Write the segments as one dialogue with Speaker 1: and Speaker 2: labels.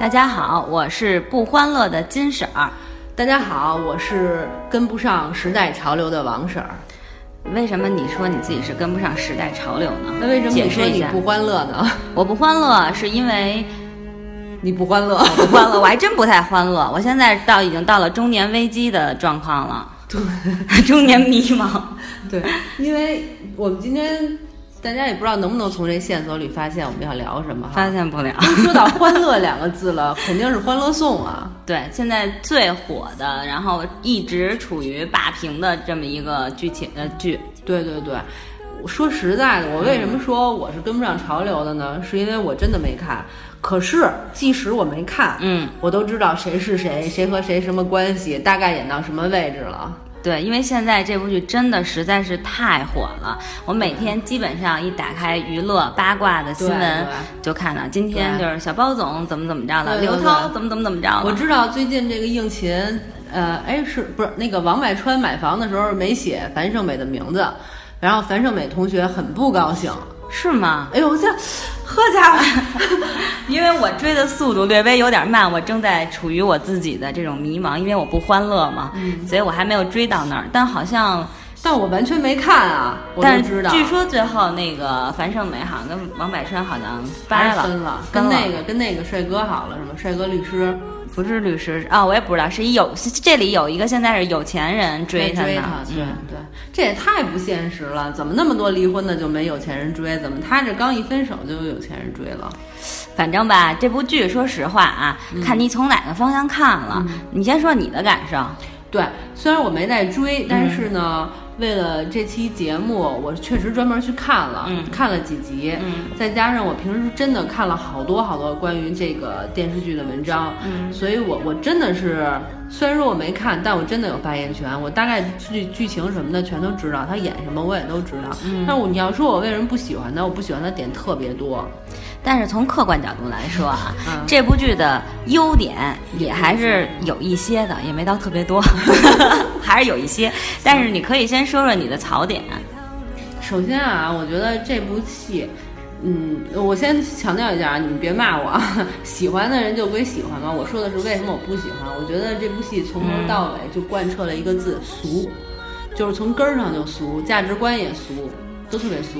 Speaker 1: 大家好，我是不欢乐的金婶儿。
Speaker 2: 大家好，我是跟不上时代潮流的王婶儿。
Speaker 1: 为什么你说你自己是跟不上时代潮流呢？
Speaker 2: 那为什么你说你不欢乐呢？
Speaker 1: 我不欢乐，是因为
Speaker 2: 你不欢乐，我
Speaker 1: 不欢乐，我还真不太欢乐。我现在到已经到了中年危机的状况了，
Speaker 2: 对
Speaker 1: 中年迷茫。
Speaker 2: 对，因为我们今天大家也不知道能不能从这线索里发现我们要聊什么哈。
Speaker 1: 发现不了。
Speaker 2: 说到欢乐两个字了，肯定是《欢乐颂》啊。
Speaker 1: 对，现在最火的，然后一直处于霸屏的这么一个剧情呃剧，
Speaker 2: 对对对，说实在的，我为什么说我是跟不上潮流的呢？是因为我真的没看。可是即使我没看，
Speaker 1: 嗯，
Speaker 2: 我都知道谁是谁，谁和谁什么关系，大概演到什么位置了。
Speaker 1: 对，因为现在这部剧真的实在是太火了，我每天基本上一打开娱乐八卦的新闻就看到，今天就是小包总怎么怎么着了，刘涛怎么怎么怎么着了。
Speaker 2: 我知道最近这个应勤，呃，哎，是不是那个王百川买房的时候没写樊胜美的名字，然后樊胜美同学很不高兴。
Speaker 1: 是吗？
Speaker 2: 哎呦，这呵家伙，
Speaker 1: 因为我追的速度略微有点慢，我正在处于我自己的这种迷茫，因为我不欢乐嘛，
Speaker 2: 嗯
Speaker 1: 所以我还没有追到那儿。但好像，
Speaker 2: 但我完全没看啊，我
Speaker 1: 但。据说最后那个樊胜美好像跟王柏川好像掰了，
Speaker 2: 分了跟那个跟那个帅哥好了是吗？帅哥律师
Speaker 1: 不是律师啊、我也不知道，是一有这里有一个现在是有钱人追他呢，
Speaker 2: 追他，对
Speaker 1: 嗯，
Speaker 2: 对，这也太不现实了。怎么那么多离婚的就没有钱人追？怎么他这刚一分手就有有钱人追了？
Speaker 1: 反正吧，这部剧说实话啊，
Speaker 2: 嗯
Speaker 1: 看你从哪个方向看了。你先说你的感受。
Speaker 2: 对，虽然我没在追，但是呢，为了这期节目，我确实专门去看了，
Speaker 1: 嗯。
Speaker 2: 看了几集，
Speaker 1: 嗯。
Speaker 2: 再加上我平时真的看了好多好多关于这个电视剧的文章，
Speaker 1: 嗯。
Speaker 2: 所以我我真的是，虽然说我没看，但我真的有发言权，我大概剧剧情什么的全都知道，他演什么我也都知道。
Speaker 1: 嗯。
Speaker 2: 但我你要说我为什么不喜欢他，我不喜欢他点特别多，
Speaker 1: 但是从客观角度来说啊，
Speaker 2: 嗯
Speaker 1: 这部剧的优点也还是有一些的，也没到特别多，还是有一些。但是你可以先说说你的槽点。
Speaker 2: 首先啊，我觉得这部戏，嗯，我先强调一下啊，你们别骂我啊，喜欢的人就归喜欢嘛。我说的是为什么我不喜欢。我觉得这部戏从头到尾就贯彻了一个字俗，就是从根儿上就俗，价值观也俗，都特别俗。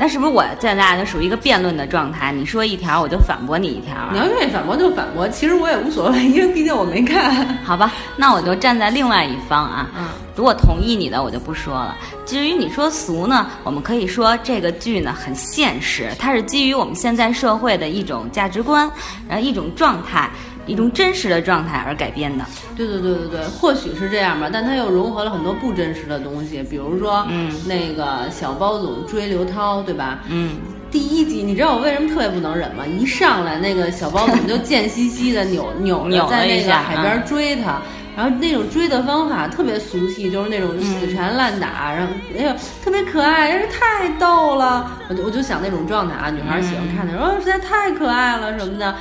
Speaker 1: 那是不是我现在就属于一个辩论的状态？你说一条，我就反驳你一条啊。
Speaker 2: 你要愿意反驳就反驳，其实我也无所谓，因为毕竟我没看。
Speaker 1: 好吧，那我就站在另外一方啊。
Speaker 2: 嗯，
Speaker 1: 如果同意你的，我就不说了。至于你说俗呢，我们可以说这个剧呢很现实，它是基于我们现在社会的一种价值观，然后一种状态，一种真实的状态而改编的。
Speaker 2: 对对对对对，或许是这样吧，但它又融合了很多不真实的东西，比如说，
Speaker 1: 嗯
Speaker 2: 那个小包总追刘涛，对吧？
Speaker 1: 嗯，
Speaker 2: 第一集，你知道我为什么特别不能忍吗？一上来那个小包总就 贱兮兮的扭扭
Speaker 1: 扭
Speaker 2: 在那个海边追他，然后那种追的方法特别俗气，就是那种
Speaker 1: 嗯
Speaker 2: 死缠烂打，然后哎呦特别可爱，哎太逗了，我就我就想那种状态啊，女孩喜欢看那种，哦实在太可爱了什么的。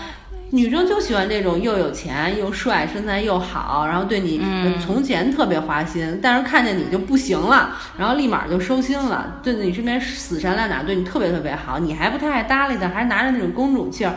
Speaker 2: 女生就喜欢这种又有钱又帅、身材又好，然后对你、
Speaker 1: 嗯
Speaker 2: 从前特别花心，但是看见你就不行了，然后立马就收心了，对你身边死缠烂打，对你特别特别好，你还不太爱搭理他，还拿着那种公主气儿，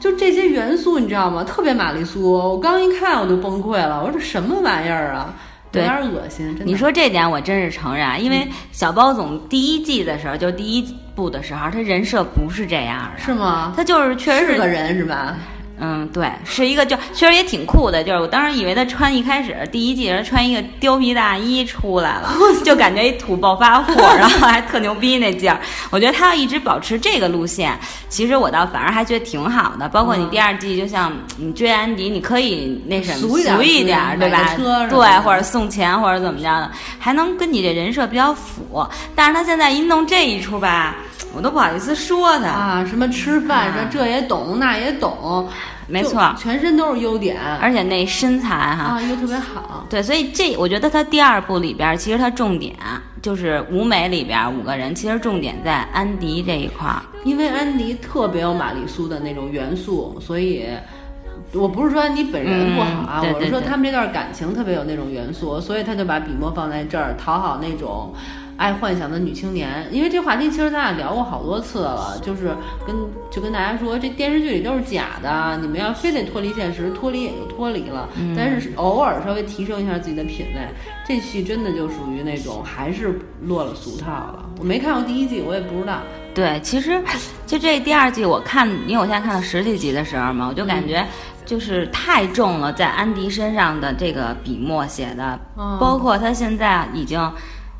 Speaker 2: 就这些元素你知道吗？特别玛丽苏，我刚一看我就崩溃了，我说这什么玩意儿啊，有
Speaker 1: 对
Speaker 2: 点恶心，真的。
Speaker 1: 你说这点我真是承认啊，因为小包总第一季的时候，就第一部的时候，他人设不是这样的，
Speaker 2: 是吗？
Speaker 1: 他就是确实
Speaker 2: 是个人是吧？
Speaker 1: 嗯，对，是一个就确实也挺酷的，就是我当时以为他穿一开始第一季人穿一个貂皮大衣出来了，就感觉一土暴发户，然后还特牛逼那劲儿。我觉得他要一直保持这个路线，其实我倒反而还觉得挺好的。包括你第二季，就像你追安迪，你可以那什么
Speaker 2: 俗一点
Speaker 1: 一点儿，对吧？对，或者送钱或者怎么着的，还能跟你这人设比较符。但是他现在一弄这一出吧，我都不好意思说他。
Speaker 2: 啊，什么吃饭
Speaker 1: 啊
Speaker 2: 这这也懂那也懂，就
Speaker 1: 没错，
Speaker 2: 全身都是优点
Speaker 1: 而且那身材哈。
Speaker 2: 啊，又特别好。
Speaker 1: 对，所以这我觉得他第二部里边儿，其实他重点就是舞美里边儿五个人，其实重点在安迪这一块儿。
Speaker 2: 因为安迪特别有玛丽苏的那种元素，所以我不是说安迪本人不好啊，
Speaker 1: 嗯对对
Speaker 2: 我是说他们这段感情特别有那种元素，所以他就把笔墨放在这儿，讨好那种爱幻想的女青年。因为这话题其实咱俩聊过好多次了，就是跟就跟大家说，这电视剧里都是假的，你们要非得脱离现实，脱离也就脱离了，但是偶尔稍微提升一下自己的品味。这戏真的就属于那种还是落了俗套了。我没看过第一季，我也不知道。
Speaker 1: 对，其实就这第二季，我看，因为我现在看到十几集的时候嘛，我就感觉就是太重了，在安迪身上的这个笔墨写的，包括他现在已经。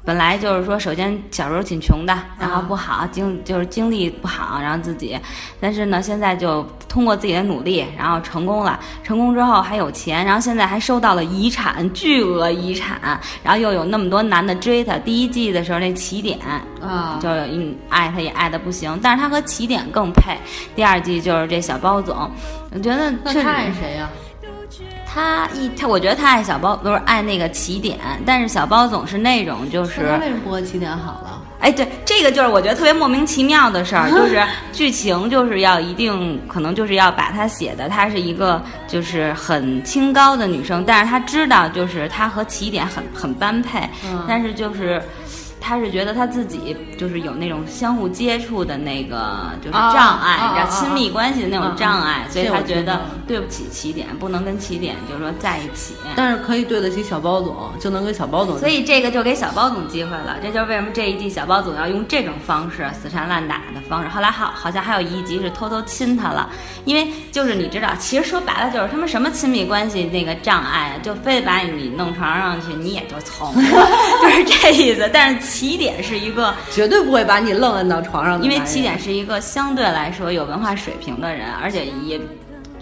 Speaker 1: 本来就是说，首先小时候挺穷的，然后不好经就是经历不好，然后自己，但是呢，现在就通过自己的努力，然后成功了。成功之后还有钱，然后现在还收到了遗产，巨额遗产，然后又有那么多男的追她。第一季的时候那起点
Speaker 2: 啊，
Speaker 1: 就爱她也爱的不行，但是她和起点更配。第二季就是这小包总，我觉得
Speaker 2: 那他爱谁呀？
Speaker 1: 他一他，我觉得他爱小包，不是爱那个起点，但是小包总是那种就是。
Speaker 2: 他为什么不和起点好了？
Speaker 1: 哎，对，这个就是我觉得特别莫名其妙的事儿，就是剧情就是要一定可能就是要把他写的，她是一个就是很清高的女生，但是她知道就是她和起点很很般配，但是就是。他是觉得他自己就是有那种相互接触的那个就是障碍，你知道亲密关系的那种障碍，所以他觉得对不起起点，不能跟起点就是说在一起。
Speaker 2: 但是可以对得起小包总，就能跟小包总。
Speaker 1: 所以这个就给小包总机会了，这就是为什么这一季小包总要用这种方式死缠烂打的方式。后来好好像还有一集是偷偷亲他了，因为就是你知道，其实说白了就是他们什么亲密关系那个障碍，就非得把你弄床上去，你也就从，就是这意思。但是。起点是一个
Speaker 2: 绝对不会把你愣摁到床上的，
Speaker 1: 因为起点是一个相对来说有文化水平的人，而且也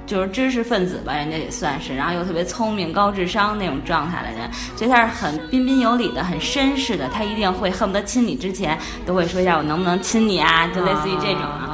Speaker 1: 就是知识分子吧，人家也算是，然后又特别聪明、高智商那种状态的人，所以他是很彬彬有礼的、很绅士的，他一定会恨不得亲你之前都会说一下我能不能亲你啊，就类似于这种啊，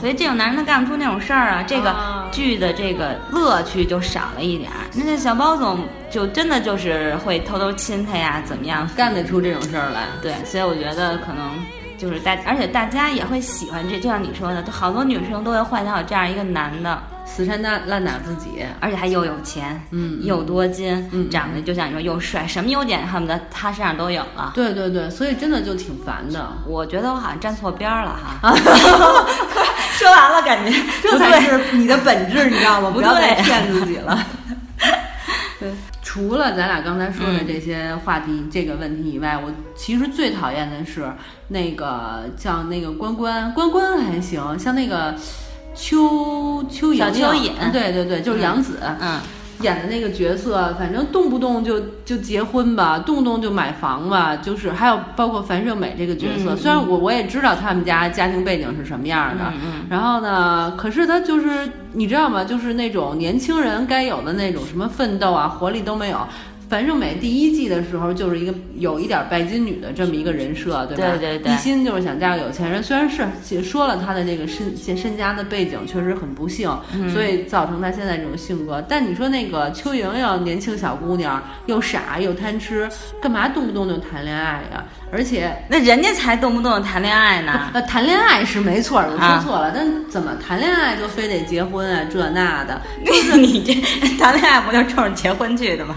Speaker 1: 所以这种男人他干不出那种事儿啊，这个剧的这个乐趣就少了一点儿。那这小包总。就真的就是会偷偷亲他呀，怎么样
Speaker 2: 干得出这种事儿来？
Speaker 1: 对，所以我觉得可能就是大，而且大家也会喜欢这，就像你说的，好多女生都会幻想有这样一个男的，
Speaker 2: 死缠烂烂打自己，
Speaker 1: 而且还又有钱，
Speaker 2: 嗯，
Speaker 1: 又多金，
Speaker 2: 嗯，
Speaker 1: 长得就像你说又帅，什么优点恨不得他身上都有了。
Speaker 2: 对对对，所以真的就挺烦的。
Speaker 1: 我觉得我好像站错边儿了哈。说完了，感觉
Speaker 2: 这才是你的本质，你知道吗？不要再骗自己了。对。除了咱俩刚才说的这些话题、这个问题以外，我其实最讨厌的是那个叫那个关关，关关还行，像那个秋秋莹，
Speaker 1: 小邱颖，
Speaker 2: 对对对，就是杨紫，
Speaker 1: 嗯。
Speaker 2: 演的那个角色，反正动不动就就结婚吧，动不动就买房吧，就是还有包括樊胜美这个角色，虽然我我也知道他们家家庭背景是什么样的，然后呢，可是他就是你知道吗？就是那种年轻人该有的那种什么奋斗啊，活力都没有。樊胜美第一季的时候就是一个有一点拜金女的这么一个人设，对
Speaker 1: 吧？对对对，
Speaker 2: 一心就是想嫁个有钱人。虽然是说了她的这个身身家的背景确实很不幸，所以造成她现在这种性格。但你说那个邱莹莹年轻小姑娘又傻又贪吃，干嘛动不动就谈恋爱呀？而且
Speaker 1: 那人家才动不动谈恋爱呢。
Speaker 2: 呃，谈恋爱是没错，我说错了。但怎么谈恋爱就非得结婚啊？这那的，
Speaker 1: 就 是你这 谈恋爱不就冲着结婚去的吗？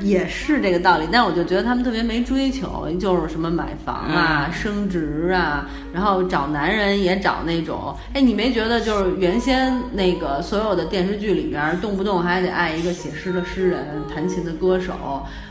Speaker 2: 也是这个道理，但我就觉得他们特别没追求，就是什么买房啊、升职啊，然后找男人也找那种，哎，你没觉得就是原先那个所有的电视剧里边，动不动还得爱一个写诗的诗人、弹琴的歌手，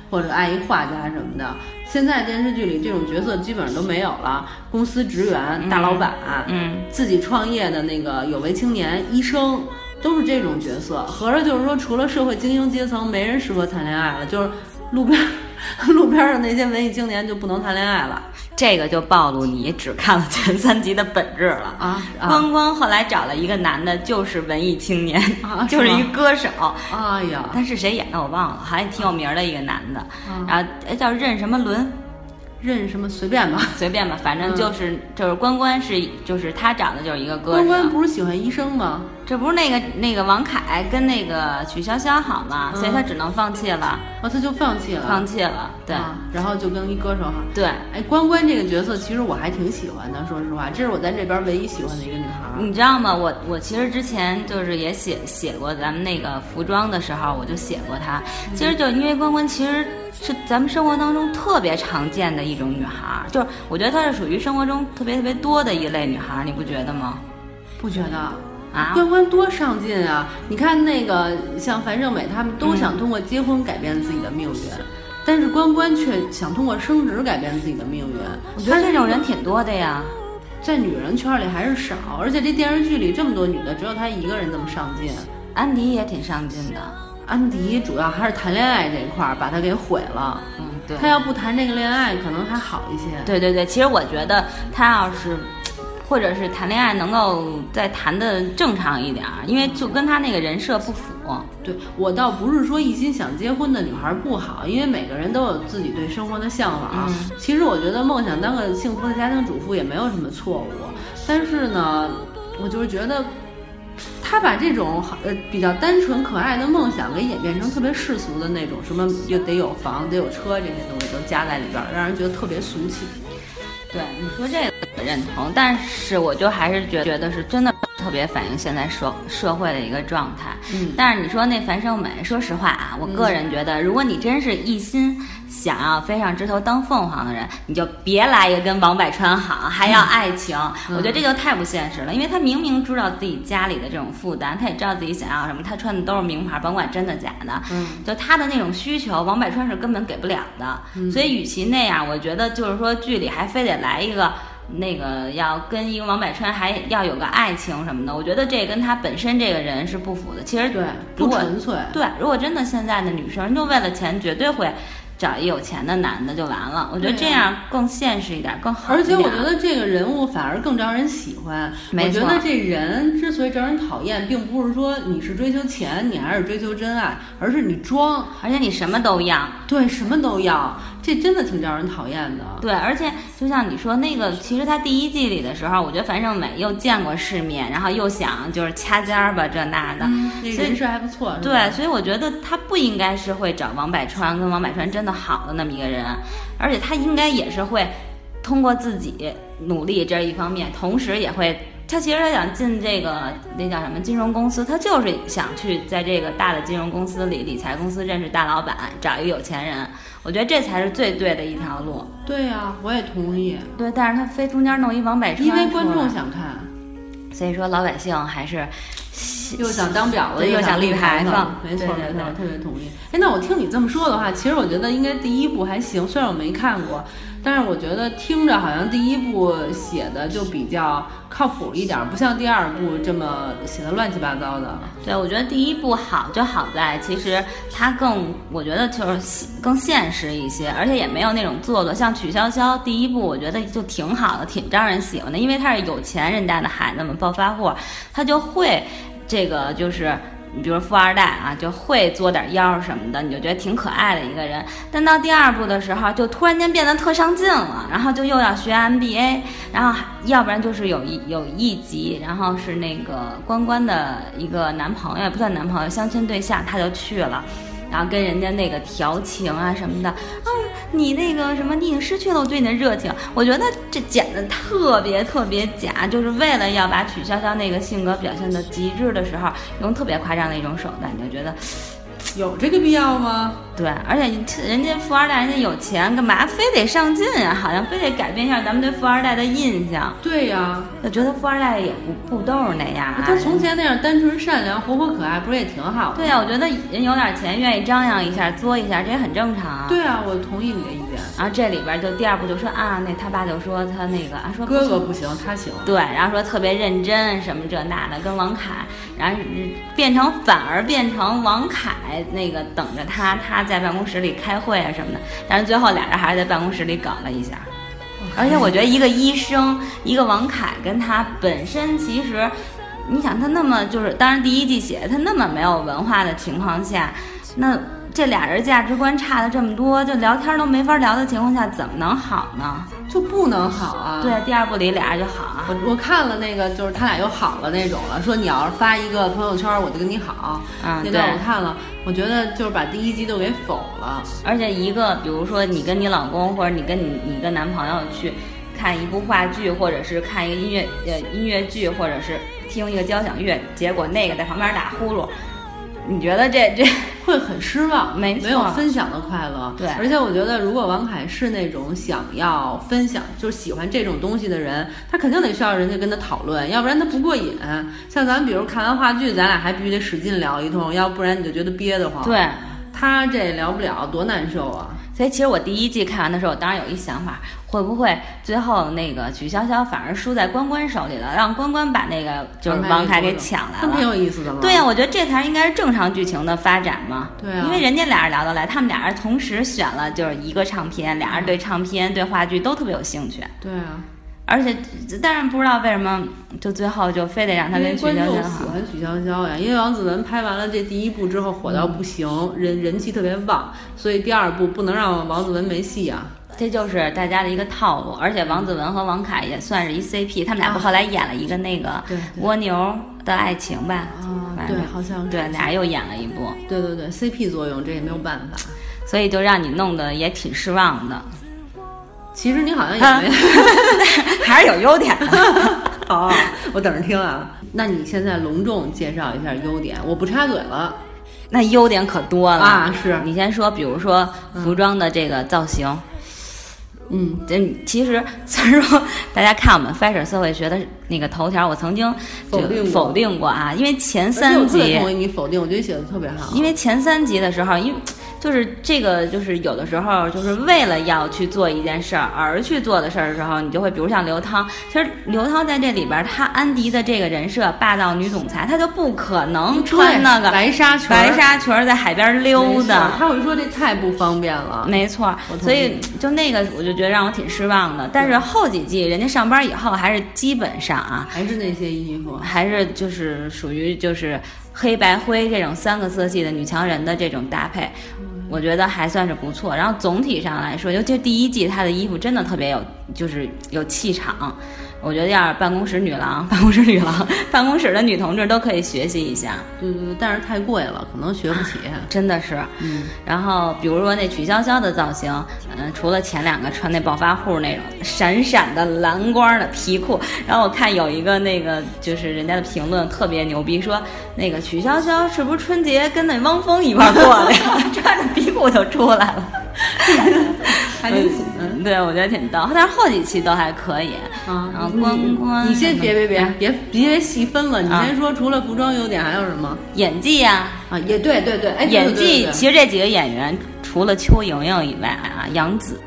Speaker 2: 或者爱一画家什么的。现在电视剧里这种角色基本上都没有了，公司职员、大老板，
Speaker 1: 嗯，
Speaker 2: 自己创业的那个有为青年、医生。都是这种角色，合着就是说，除了社会精英阶层，没人适合谈恋爱了。就是路边 路边的那些文艺青年就不能谈恋爱了。
Speaker 1: 这个就暴露你只看了前三集的本质了
Speaker 2: 啊！
Speaker 1: 关关后来找了一个男的，就是文艺青年，就是一歌手。
Speaker 2: 哎呀，
Speaker 1: 但是谁演的我忘了，好像挺有名的一个男的。然后哎，叫任什么伦。
Speaker 2: 认什么随便吧，
Speaker 1: 随便吧，反正就是就是关关是就是他长得就是一个歌
Speaker 2: 关关不是喜欢医生吗？
Speaker 1: 这不是那个那个王凯跟那个曲筱绡好吗？所以他只能放弃了。
Speaker 2: 哦，他就放弃了，
Speaker 1: 放弃了。对，
Speaker 2: 然后就跟一歌手好。
Speaker 1: 对，
Speaker 2: 哎，关关这个角色其实我还挺喜欢的，说实话，这是我在这边唯一喜欢的一个。
Speaker 1: 你知道吗？我我其实之前就是也写写过咱们那个服装的时候，我就写过她。其实就因为关关其实是咱们生活当中特别常见的一种女孩儿，就是我觉得她是属于生活中特别特别多的一类女孩儿，你不觉得吗？
Speaker 2: 不觉得？
Speaker 1: 啊，
Speaker 2: 关关多上进啊！你看那个像樊胜美他们都想通过结婚改变自己的命运，但是关关却想通过升职改变自己的命运。
Speaker 1: 我觉得这种人挺多的呀。
Speaker 2: 在女人圈里还是少，而且这电视剧里这么多女的，只有她一个人这么上进。
Speaker 1: 安迪也挺上进的，
Speaker 2: 安迪主要还是谈恋爱这一块儿把她给毁了。
Speaker 1: 嗯，对。
Speaker 2: 她要不谈这个恋爱，可能还好一些。
Speaker 1: 对对对，其实我觉得她要是。或者是谈恋爱能够再谈的正常一点儿，因为就跟他那个人设不符。
Speaker 2: 对我倒不是说一心想结婚的女孩不好，因为每个人都有自己对生活的向往。其实我觉得梦想当个幸福的家庭主妇也没有什么错误。但是呢，我就是觉得他把这种呃比较单纯可爱的梦想给演变成特别世俗的那种，什么又得有房得有车这些东西都加在里边，让人觉得特别俗气。
Speaker 1: 对你说这个认同，但是我就还是觉觉得是真的特别反映现在社社会的一个状态。
Speaker 2: 嗯，
Speaker 1: 但是你说那樊胜美，说实话啊，我个人觉得，如果你真是一心。想要飞上枝头当凤凰的人，你就别来一个跟王百川好，还要爱情，我觉得这就太不现实了。因为他明明知道自己家里的这种负担，他也知道自己想要什么，他穿的都是名牌，甭管真的假的。
Speaker 2: 嗯，
Speaker 1: 就他的那种需求，王百川是根本给不了的。所以，与其那样，我觉得就是说剧里还非得来一个那个要跟一个王百川还要有个爱情什么的，我觉得这跟他本身这个人是不符的。其实
Speaker 2: 对，不纯粹。
Speaker 1: 对，如果真的现在的女生就为了钱，绝对会。找一有钱的男的就完了，我觉得这样更现实一点，更好
Speaker 2: 而且我觉得这个人物反而更招人喜欢。我觉得这人之所以招人讨厌，并不是说你是追求钱，你还是追求真爱，而是你装，
Speaker 1: 而且你什么都要。
Speaker 2: 对，什么都要。这真的挺招人讨厌的。
Speaker 1: 对，而且就像你说那个，其实他第一季里的时候，我觉得樊胜美又见过世面，然后又想就是掐尖儿吧，这那的，
Speaker 2: 所以人设还不错。
Speaker 1: 对，所以我觉得他不应该是会找王百川，跟王百川真的好的那么一个人，而且他应该也是会通过自己努力这一方面，同时也会。他其实他想进这个那叫什么金融公司，他就是想去在这个大的金融公司里、理财公司认识大老板，找一个有钱人。我觉得这才是最对的一条路。
Speaker 2: 对呀，我也同意。
Speaker 1: 对，但是他非中间弄一王百川，
Speaker 2: 因为观众想看，
Speaker 1: 所以说老百姓还是
Speaker 2: 又想当婊子
Speaker 1: 又
Speaker 2: 想
Speaker 1: 立牌坊。
Speaker 2: 没错没错，特别同意。哎，那我听你这么说的话，其实我觉得应该第一部还行，虽然我没看过。但是我觉得听着好像第一部写的就比较靠谱一点，不像第二部这么写的乱七八糟的。
Speaker 1: 对，我觉得第一部好就好在其实它更，我觉得就是更现实一些，而且也没有那种做作。像曲筱绡第一部，我觉得就挺好的，挺招人喜欢的，因为他是有钱人家的孩子们暴发户，他就会这个就是。你比如富二代啊，就会作点妖什么的，你就觉得挺可爱的一个人。但到第二部的时候，就突然间变得特上进了，然后就又要学 MBA，然后要不然就是有一有一集，然后是那个关关的一个男朋友，不算男朋友，相亲对象，他就去了。然后跟人家那个调情啊什么的，啊，你那个什么，你已经失去了我对你的热情。我觉得这剪的特别特别假，就是为了要把曲筱绡那个性格表现到极致的时候，用特别夸张的一种手段，你就觉得。
Speaker 2: 有这个必要吗？
Speaker 1: 对，而且人家富二代，人家有钱，干嘛非得上进啊？好像非得改变一下咱们对富二代的印象。
Speaker 2: 对呀，
Speaker 1: 就觉得富二代也不不都是那样。
Speaker 2: 他从前那样单纯善良、活泼可爱，不是也挺好的？
Speaker 1: 对呀，我觉得人有点钱，愿意张扬一下、作一下，这也很正常啊。
Speaker 2: 对啊，我同意你的意见。
Speaker 1: 然后这里边就第二步就说啊，那他爸就说他那个啊，说
Speaker 2: 哥哥不行，他行。
Speaker 1: 对，然后说特别认真，什么这那的，跟王凯，然后变成反而变成王凯。那个等着他，他在办公室里开会啊什么的，但是最后俩人还是在办公室里搞了一下。而且我觉得一个医生，一个王凯跟他本身其实，你想他那么就是，当然第一季写他那么没有文化的情况下，那。这俩人价值观差的这么多，就聊天都没法聊的情况下，怎么能好呢？
Speaker 2: 就不能好啊？
Speaker 1: 对，第二部里俩人就好啊。
Speaker 2: 我我看了那个，就是他俩又好了那种了。说你要是发一个朋友圈，我就跟你好。
Speaker 1: 嗯，
Speaker 2: 那段我看了，我觉得就是把第一集都给否了。
Speaker 1: 而且一个，比如说你跟你老公，或者你跟你你跟男朋友去。看一部话剧，或者是看一个音乐呃音乐剧，或者是听一个交响乐，结果那个在旁边打呼噜，你觉得这这
Speaker 2: 会很失望，
Speaker 1: 没错
Speaker 2: 没有分享的快乐。
Speaker 1: 对
Speaker 2: 而且我觉得，如果王凯是那种想要分享，就是喜欢这种东西的人，他肯定得需要人家跟他讨论，要不然他不过瘾。像咱们比如看完话剧，咱俩还必须得使劲聊一通，要不然你就觉得憋得慌。，
Speaker 1: 对？
Speaker 2: 他这聊不了，多难受啊！
Speaker 1: 所以其实我第一季看完的时候，我当时有一想法，会不会最后那个曲筱绡反而输在关关手里了，让关关把那个就是王凯给抢来
Speaker 2: 了挺
Speaker 1: 了？
Speaker 2: 有意思的嘛。
Speaker 1: 对呀、我觉得这才是应该是正常剧情的发展嘛。
Speaker 2: 对啊
Speaker 1: 因为人家俩人聊得来，他们俩人同时选了就是一个唱片，俩人对唱片、对话剧都特别有兴趣，
Speaker 2: 对啊，
Speaker 1: 而且但是不知道为什么就最后就非得让他跟曲
Speaker 2: 观众喜。欢曲筱绡呀，因为王子文拍完了这第一部之后火到不行，人人气特别旺，所以第二部不能让王子文没戏啊。
Speaker 1: 这就是大家的一个套路，而且王子文和王凯也算是一 CP，他们俩不后来演了一个那个蜗牛的爱情吧？
Speaker 2: 啊，对，好像是
Speaker 1: 对，俩又演了一部，
Speaker 2: 对对对，CP 作用这也没有办法。
Speaker 1: 所以就让你弄得也挺失望的，
Speaker 2: 其实你好像也
Speaker 1: 啊
Speaker 2: 没，
Speaker 1: 还是有优点的。
Speaker 2: 好，我等着听啊。那你现在隆重介绍一下优点，我不插嘴了
Speaker 1: 那优点可多了
Speaker 2: 啊。是，
Speaker 1: 你先说，比如说服装的这个造型，
Speaker 2: 嗯，
Speaker 1: 这其实虽然说大家看我们 fashion 社会学的那个头条，我曾经
Speaker 2: 否定过
Speaker 1: 否定过啊，因为前三集
Speaker 2: 同意你否定，我觉得写的特别好。
Speaker 1: 因为前三集的时候，因为就是这个，就是有的时候就是为了要去做一件事儿而去做的事儿的时候，你就会，比如像刘涛，其实刘涛在这里边儿，她安迪的这个人设霸道女总裁，她就不可能穿那个
Speaker 2: 白纱裙儿，
Speaker 1: 白纱裙儿在海边溜达。
Speaker 2: 他会说这太不方便了。
Speaker 1: 没错所以就那个我就觉得让我挺失望的。但是后几季人家上班以后还是基本上啊，
Speaker 2: 还是那些衣服，
Speaker 1: 还是就是属于就是黑白灰这种三个色系的女强人的这种搭配，我觉得还算是不错。然后总体上来说，尤其第一季，他的衣服真的特别有，就是有气场。我觉得要是办公室女郎、办公室女郎、办公室的女同志都可以学习一下，
Speaker 2: 对对对，但是太贵了，可能学不起。
Speaker 1: 真的是。
Speaker 2: 嗯，
Speaker 1: 然后比如说那曲筱绡的造型，嗯、除了前两个穿那暴发户那种闪闪的蓝光的皮裤，然后我看有一个那个就是人家的评论特别牛逼，说那个曲筱绡是不是春节跟那汪峰一块儿过的呀？穿着皮裤就出来了，
Speaker 2: 还挺紧的。
Speaker 1: 嗯，对我觉得挺逗，但是后几期都还可以。
Speaker 2: 啊，
Speaker 1: 然后关关
Speaker 2: 你先别别别别别细分了，你
Speaker 1: 啊
Speaker 2: 先说除了服装优点还有什么
Speaker 1: 演技呀、
Speaker 2: 啊？也对对对，哎，
Speaker 1: 演技，其实这几个演员除了邱莹莹以外啊，杨紫。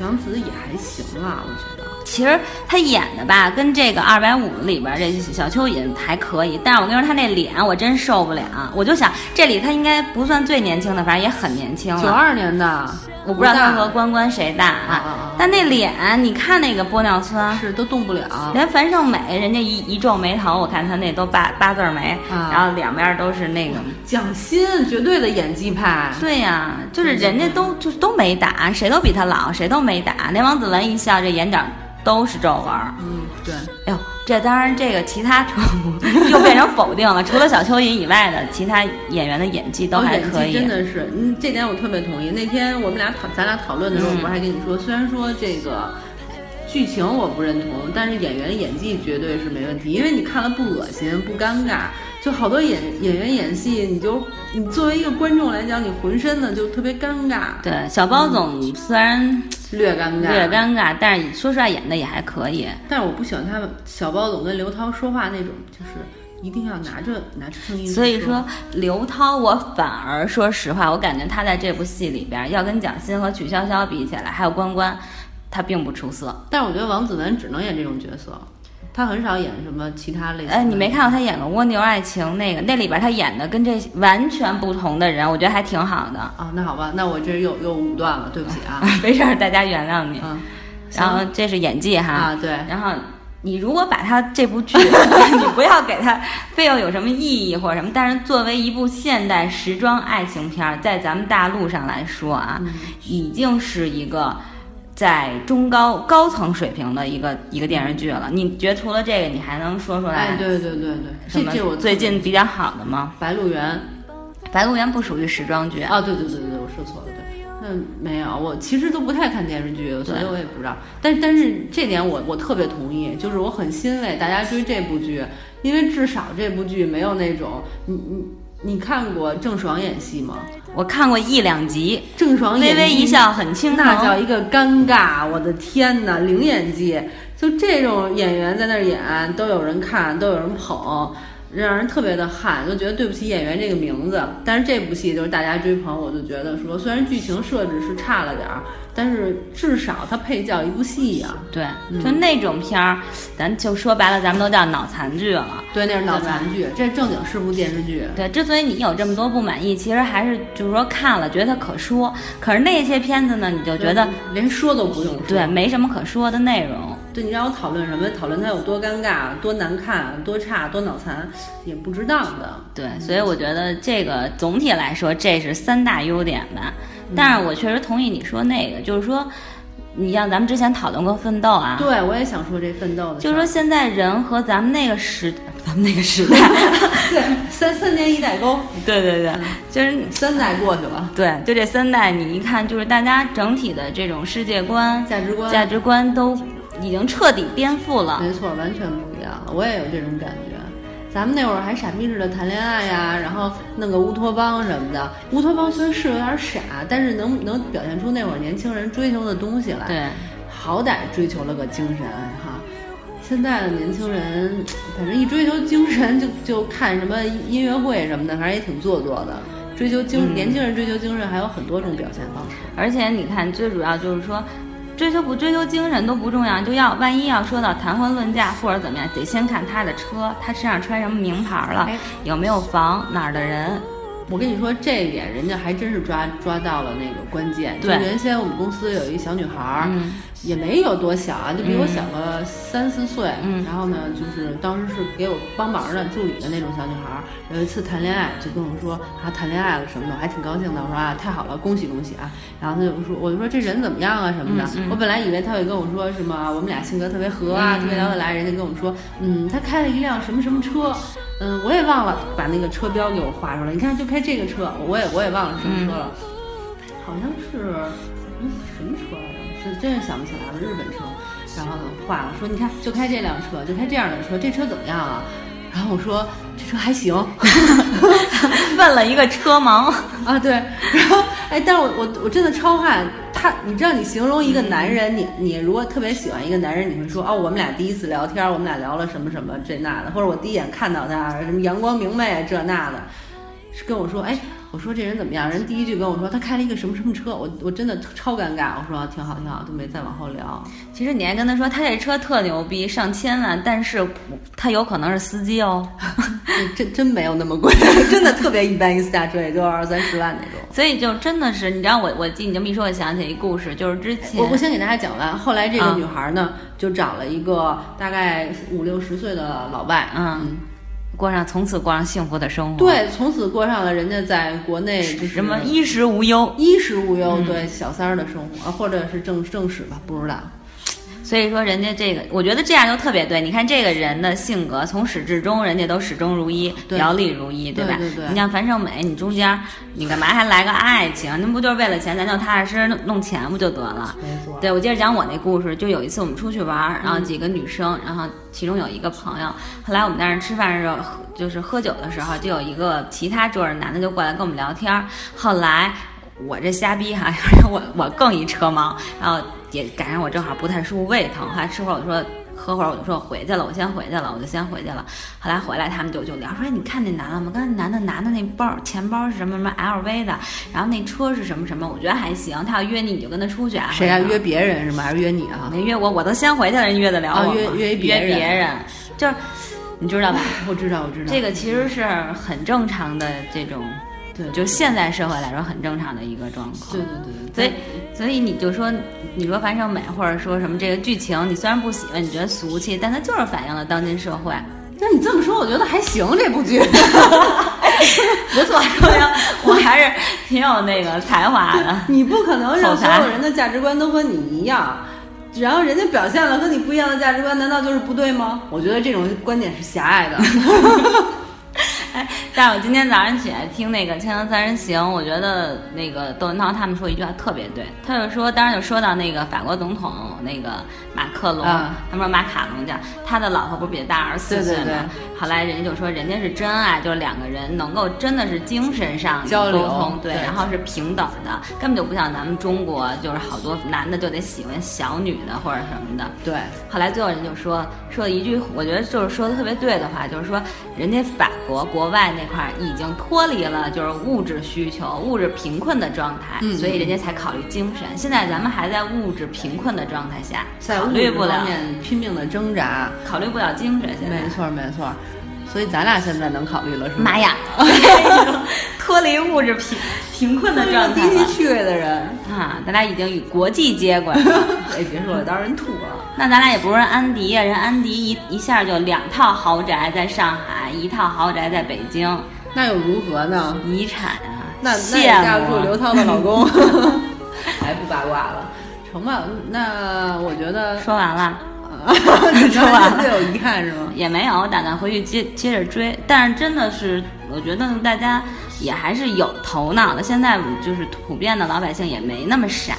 Speaker 2: 杨紫也还行吧，我觉得。
Speaker 1: 其实他演的吧，跟这个二百五里边这小蚯蚓还可以，但是我跟你说，他那脸我真受不了。我就想，这里他应该不算最年轻的，反正也很年轻了。
Speaker 2: 九二年的，
Speaker 1: 我不知道
Speaker 2: 他
Speaker 1: 和关关谁大
Speaker 2: 啊
Speaker 1: 但那脸，你看那个玻尿酸，
Speaker 2: 是都动不了。
Speaker 1: 连樊胜美，人家一一皱眉头，我看他那都八八字眉，
Speaker 2: 啊
Speaker 1: 然后两边都是那个。
Speaker 2: 蒋欣绝对的演技派，
Speaker 1: 对呀、就是人家都就是都没打，谁都比他老，谁都没打。那王子文一笑，这眼角都是皱纹儿。
Speaker 2: 嗯，对，
Speaker 1: 哎呦，这当然，这个其他 又变成否定了。除了小蚯蚓以外的其他演员的演技都还可以。
Speaker 2: 真的是，嗯，这点我特别同意。那天我们俩讨咱俩讨论的时候，
Speaker 1: 嗯
Speaker 2: 我不是还跟你说，虽然说这个剧情我不认同，但是演员演技绝对是没问题，因为你看了不恶心不尴尬。就好多演演员演戏，你就你作为一个观众来讲，你浑身的就特别尴尬，
Speaker 1: 对，小包总虽然
Speaker 2: 略尴尬，
Speaker 1: 略尴尬，但是说实话演的也还可以。
Speaker 2: 但是我不喜欢他们小包总跟刘涛说话那种，就是一定要拿着拿着声音。
Speaker 1: 所以说，刘涛，我反而说实话，我感觉他在这部戏里边，要跟蒋欣和曲筱绡比起来，还有关关，他并不出色。
Speaker 2: 但是我觉得王子文只能演这种角色，他很少演什么其他类型的。
Speaker 1: 哎，你没看过他演过《蜗牛爱情》那个，那里边他演的跟这完全不同的人，我觉得还挺好的。
Speaker 2: 啊？那好吧，那我这又又武断了，对不起啊。
Speaker 1: 没事儿，大家原谅你。
Speaker 2: 嗯，
Speaker 1: 然后这是演技哈，
Speaker 2: 啊，对，
Speaker 1: 然后你如果把他这部剧，你不要给他非要有什么意义或者什么，但是作为一部现代时装爱情片儿，在咱们大陆上来说啊，
Speaker 2: 嗯
Speaker 1: 已经是一个在中高高层水平的一个一个电视剧了。你觉得除了这个，你还能说出来
Speaker 2: 哎，对对对对，
Speaker 1: 什么
Speaker 2: 这这我
Speaker 1: 最近比较好的吗？
Speaker 2: 《白鹿原》《
Speaker 1: 白鹿原》不属于时装剧，
Speaker 2: 啊，对对对对对，我说错了，对，嗯，没有，我其实都不太看电视剧，所以我也不知道。但但是这点我我特别同意，就是我很欣慰大家追这部剧，因为至少这部剧没有那种你你你看过郑爽演戏吗？
Speaker 1: 我看过一两集，
Speaker 2: 郑爽
Speaker 1: 微微一笑很倾城，
Speaker 2: 那叫一个尴尬，我的天哪，零演技，就这种演员在那儿演都有人看，都有人捧。让人特别的汗，就觉得对不起演员这个名字。但是这部戏就是大家追捧，我就觉得说，虽然剧情设置是差了点儿，但是至少它配叫一部戏呀。
Speaker 1: 对，就那种片儿，咱就说白了，咱们都叫脑残剧了。
Speaker 2: 对，那是脑残剧，这正经是部电视剧。
Speaker 1: 对，之所以你有这么多不满意，其实还是就是说看了觉得它可说。可是那些片子呢，你就觉得
Speaker 2: 连说都不用说，
Speaker 1: 对，没什么可说的内容。
Speaker 2: 对你让我讨论什么？讨论它有多尴尬、多难看、多差、多脑残，也不值当的。
Speaker 1: 对，所以我觉得这个总体来说，这是三大优点吧。但是我确实同意你说那个，就是说，你像咱们之前讨论过奋斗啊。
Speaker 2: 对，我也想说这奋斗的。
Speaker 1: 就是说，现在人和咱们那个时，咱们那个时代，
Speaker 2: 对，三三年一代沟。
Speaker 1: 对对对，就是
Speaker 2: 三代过去了。
Speaker 1: 对，就这三代，你一看，就是大家整体的这种世界观、
Speaker 2: 价值观、
Speaker 1: 价值观都。已经彻底颠覆了，
Speaker 2: 没错，完全不一样了。我也有这种感觉。咱们那会儿还傻逼似的谈恋爱呀，然后弄个乌托邦什么的。乌托邦虽然是有点傻，但是能能表现出那会儿年轻人追求的东西来。
Speaker 1: 对，
Speaker 2: 好歹追求了个精神哈。现在的年轻人，反正一追求精神就就看什么音乐会什么的，反正也挺做作的。追求精，年轻人追求精神还有很多种表现方式。
Speaker 1: 而且你看，最主要就是说。追求不追求精神都不重要，就要万一要说到谈婚论嫁或者怎么样，得先看他的车，他身上穿什么名牌了，有没有房，哪儿的人。
Speaker 2: 我跟你说这一点，人家还真是抓抓到了那个关键。
Speaker 1: 对，
Speaker 2: 原先我们公司有一小女孩儿。也没有多小啊，就比我小个三四岁。
Speaker 1: 嗯，
Speaker 2: 然后呢，就是当时是给我帮忙的助理的那种小女孩儿。有一次谈恋爱，就跟我说啊，谈恋爱了什么的，我还挺高兴的。我说啊，太好了，恭喜恭喜啊！然后他就说，我就说这人怎么样啊什么的。我本来以为他会跟我说什么，我们俩性格特别合啊，特别聊得来。人家跟我说，嗯，他开了一辆什么什么车，嗯，我也忘了把那个车标给我画出来。你看，就开这个车，我也我也忘了什么车了，好像是嗯什么车来着？是真是想不起来了，日本车，然后画了说，你看就开这辆车，就开这样的车，这车怎么样啊？然后我说这车还行，
Speaker 1: 问了一个车盲。
Speaker 2: 啊，对，然后哎，但是我我我真的超汗，他，你知道你形容一个男人，你你如果特别喜欢一个男人，你会说哦，我们俩第一次聊天，我们俩聊了什么什么这那的，或者我第一眼看到他什么阳光明媚这那的，是跟我说哎。我说这人怎么样？人第一句跟我说他开了一个什么什么车，我我真的超尴尬。我说挺好挺好，就没再往后聊。
Speaker 1: 其实你还跟他说他这车特牛逼，上千万，但是他有可能是司机哦。
Speaker 2: 真真没有那么贵，真的特别一般，一私家车也就二三十万那种。
Speaker 1: 所以就真的是，你知道我我记你这么一说，我想起一故事，就是之前
Speaker 2: 我我先给大家讲完。后来这个女孩呢，就找了一个大概五六十岁的老外，
Speaker 1: 嗯。过上从此过上幸福的生活，
Speaker 2: 对，从此过上了人家在国内就是
Speaker 1: 什么衣食无忧，
Speaker 2: 衣食无忧，对，小三儿的生活，或者是正正史吧，不知道。
Speaker 1: 所以说，人家这个，我觉得这样就特别对。你看这个人的性格，从始至终，人家都始终如一，表里如一，
Speaker 2: 对
Speaker 1: 吧？
Speaker 2: 对对。
Speaker 1: 你像樊胜美，你中间你干嘛还来个爱情？那不就是为了钱？咱就踏踏实实弄钱不就得了？
Speaker 2: 没错。
Speaker 1: 对，我接着讲我那故事。就有一次我们出去玩，然后几个女生，然后其中有一个朋友，后来我们在那吃饭的时候，就是喝酒的时候，就有一个其他桌的男的就过来跟我们聊天。后来我这瞎逼哈，我我更一车盲，然后。也赶上我正好不太舒服，胃疼，后来吃会儿我就说喝会儿，我就说我回去了，我先回去了，我就先回去了。后来回来他们就就聊说，你看那男的吗？刚才男的拿的那包钱包是什么什么 LV 的，然后那车是什么什么？我觉得还行。他要约你，你就跟他出去啊。
Speaker 2: 谁要约别人是吗？还是约你啊？
Speaker 1: 没约我，我都先回去了，人约得了我
Speaker 2: 约约
Speaker 1: 约
Speaker 2: 别
Speaker 1: 人，就是你知道吧？
Speaker 2: 我知道，我知道。
Speaker 1: 这个其实是很正常的这种。
Speaker 2: 对，
Speaker 1: 就现在社会来说很正常的一个状况。
Speaker 2: 对对对
Speaker 1: 所以所以你就说，你说樊胜美或者说什么这个剧情，你虽然不喜欢，你觉得俗气，但它就是反映了当今社会。
Speaker 2: 那你这么说，我觉得还行，这部剧
Speaker 1: 不错，说明我还是挺有那个才华的。
Speaker 2: 你不可能让所有人的价值观都和你一样，然后人家表现了和你不一样的价值观，难道就是不对吗？我觉得这种观点是狭隘的。
Speaker 1: 哎。但是我今天早上起来听那个《锵锵三人行》，我觉得那个窦文涛他们说一句话特别对，他就说，当时就说到那个法国总统那个马克龙，
Speaker 2: 啊
Speaker 1: 他们说马卡龙叫他的老婆不是比他大二十四岁吗？
Speaker 2: 对对对
Speaker 1: 后来人家就说人家是真爱，就是两个人能够真的是精神上
Speaker 2: 交流
Speaker 1: 通，对，
Speaker 2: 对
Speaker 1: 然后是平等的，根本就不像咱们中国，就是好多男的就得喜欢小女的或者什么的。
Speaker 2: 对，
Speaker 1: 后来最后人就说说了一句，我觉得就是说的特别对的话，就是说人家法国国外那块儿已经脱离了就是物质需求、物质贫困的状态，
Speaker 2: 嗯
Speaker 1: 所以人家才考虑精神。现在咱们还在物质贫困的状态下，
Speaker 2: 在
Speaker 1: 考
Speaker 2: 物质方
Speaker 1: 虑不了，
Speaker 2: 面拼命的挣扎，
Speaker 1: 考虑不了精神。现在
Speaker 2: 没错没错。所以咱俩现在能考虑了是吗？
Speaker 1: 妈呀，脱离物质贫贫困的状态
Speaker 2: 低级趣味的人，
Speaker 1: 啊！咱俩已经与国际接轨了。
Speaker 2: 哎，别说了，当人吐了。
Speaker 1: 那咱俩也不是安迪呀，人安迪一一下就两套豪宅在上海，一套豪宅在北京，
Speaker 2: 那又如何呢？
Speaker 1: 遗产啊，
Speaker 2: 那那
Speaker 1: 羡
Speaker 2: 也架不住
Speaker 1: 慕
Speaker 2: 刘涛的老公，还不八卦了，成吧？那我觉得
Speaker 1: 说完了。
Speaker 2: 你
Speaker 1: 说完了
Speaker 2: 最有遗憾是吗？
Speaker 1: 也没有，我打算回去接接着追。但是真的是，我觉得大家也还是有头脑的。现在就是普遍的老百姓也没那么傻，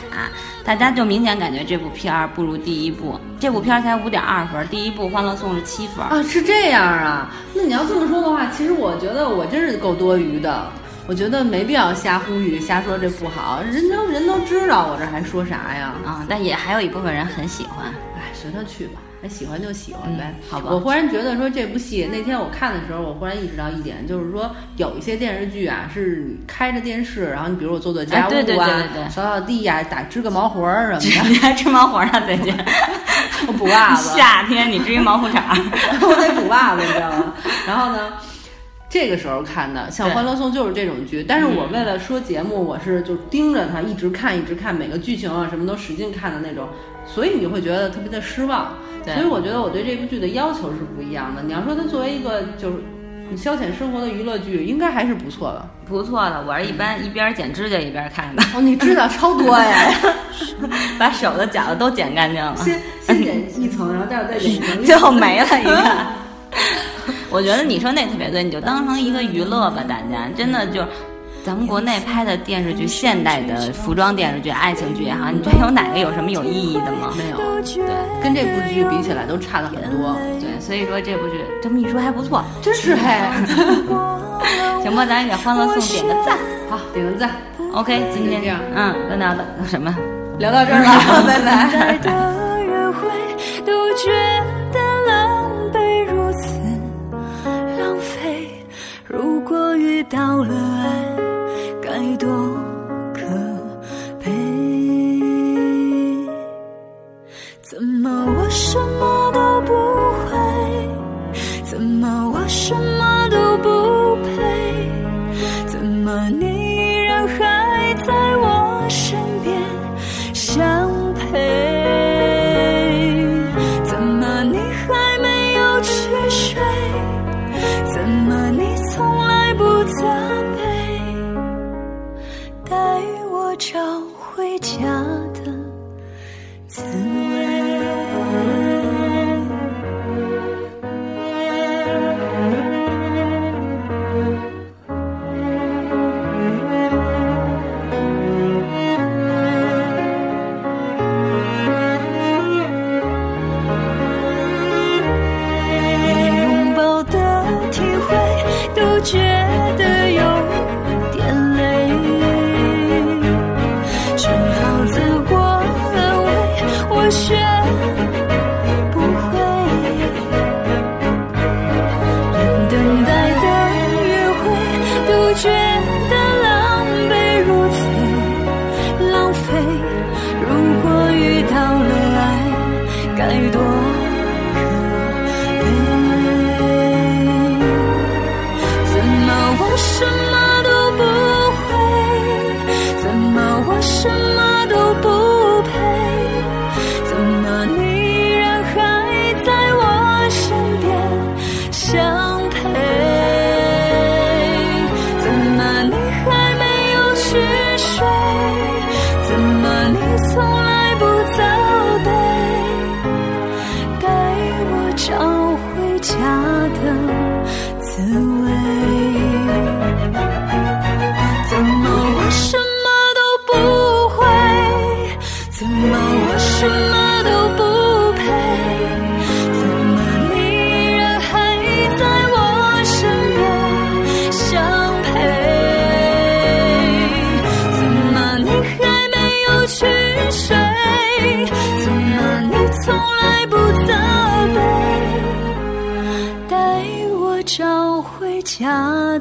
Speaker 1: 大家就明显感觉这部片儿不如第一部。这部片儿才五点二分，第一部《欢乐颂》是七分。
Speaker 2: 啊，是这样啊。那你要这么说的话，其实我觉得我真是够多余的。我觉得没必要瞎呼吁、瞎说这不好，人都人都知道，我这还说啥呀？
Speaker 1: 啊、但也还有一部分人很喜欢。
Speaker 2: 哎，随他去吧，他，喜欢就喜欢呗。
Speaker 1: 嗯好吧
Speaker 2: 我忽然觉得说这部戏那天我看的时候，我忽然意识到一点，就是说有一些电视剧啊，是你开着电视，然后你比如我做做家务啊，
Speaker 1: 哎对对对对对
Speaker 2: 扫扫地呀、打织个毛活儿什么的
Speaker 1: 你还织毛活儿呢？最近
Speaker 2: 我，补袜子，
Speaker 1: 夏天你织一毛裤衩，
Speaker 2: 我得补袜子，你知道吗？然后呢？这个时候看的，像《欢乐颂》就是这种剧，但是我为了说节目，我是就盯着它一直看，一直看，每个剧情啊什么都使劲看的那种，所以你会觉得特别的失望。
Speaker 1: 对
Speaker 2: 所以我觉得我对这部剧的要求是不一样的。你要说它作为一个就是消遣生活的娱乐剧，应该还是不错的。
Speaker 1: 不错的。我是一般一边剪指甲一边看的，
Speaker 2: 哦，你指甲超多呀，
Speaker 1: 把手的、脚的都剪干净了。
Speaker 2: 先先剪一层，然后待会儿再剪一层，
Speaker 1: 最后没了一个。我觉得你说那特别对，你就当成一个娱乐吧，大家真的就。咱们国内拍的电视剧，现代的服装电视剧、爱情剧也好，你觉得有哪个有什么有意义的吗？
Speaker 2: 没有，
Speaker 1: 对
Speaker 2: 跟这部剧比起来都差了很多，
Speaker 1: 对，所以说这部剧这么一说还不错，
Speaker 2: 真是嘿。
Speaker 1: 行吧，咱也给《欢乐颂》点个赞。
Speaker 2: 好，点个赞
Speaker 1: ，OK，今天
Speaker 2: 就这样
Speaker 1: 嗯，就聊到什么？
Speaker 2: 聊到这儿了，拜拜。
Speaker 3: 到了爱，该多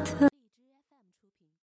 Speaker 3: 亚特。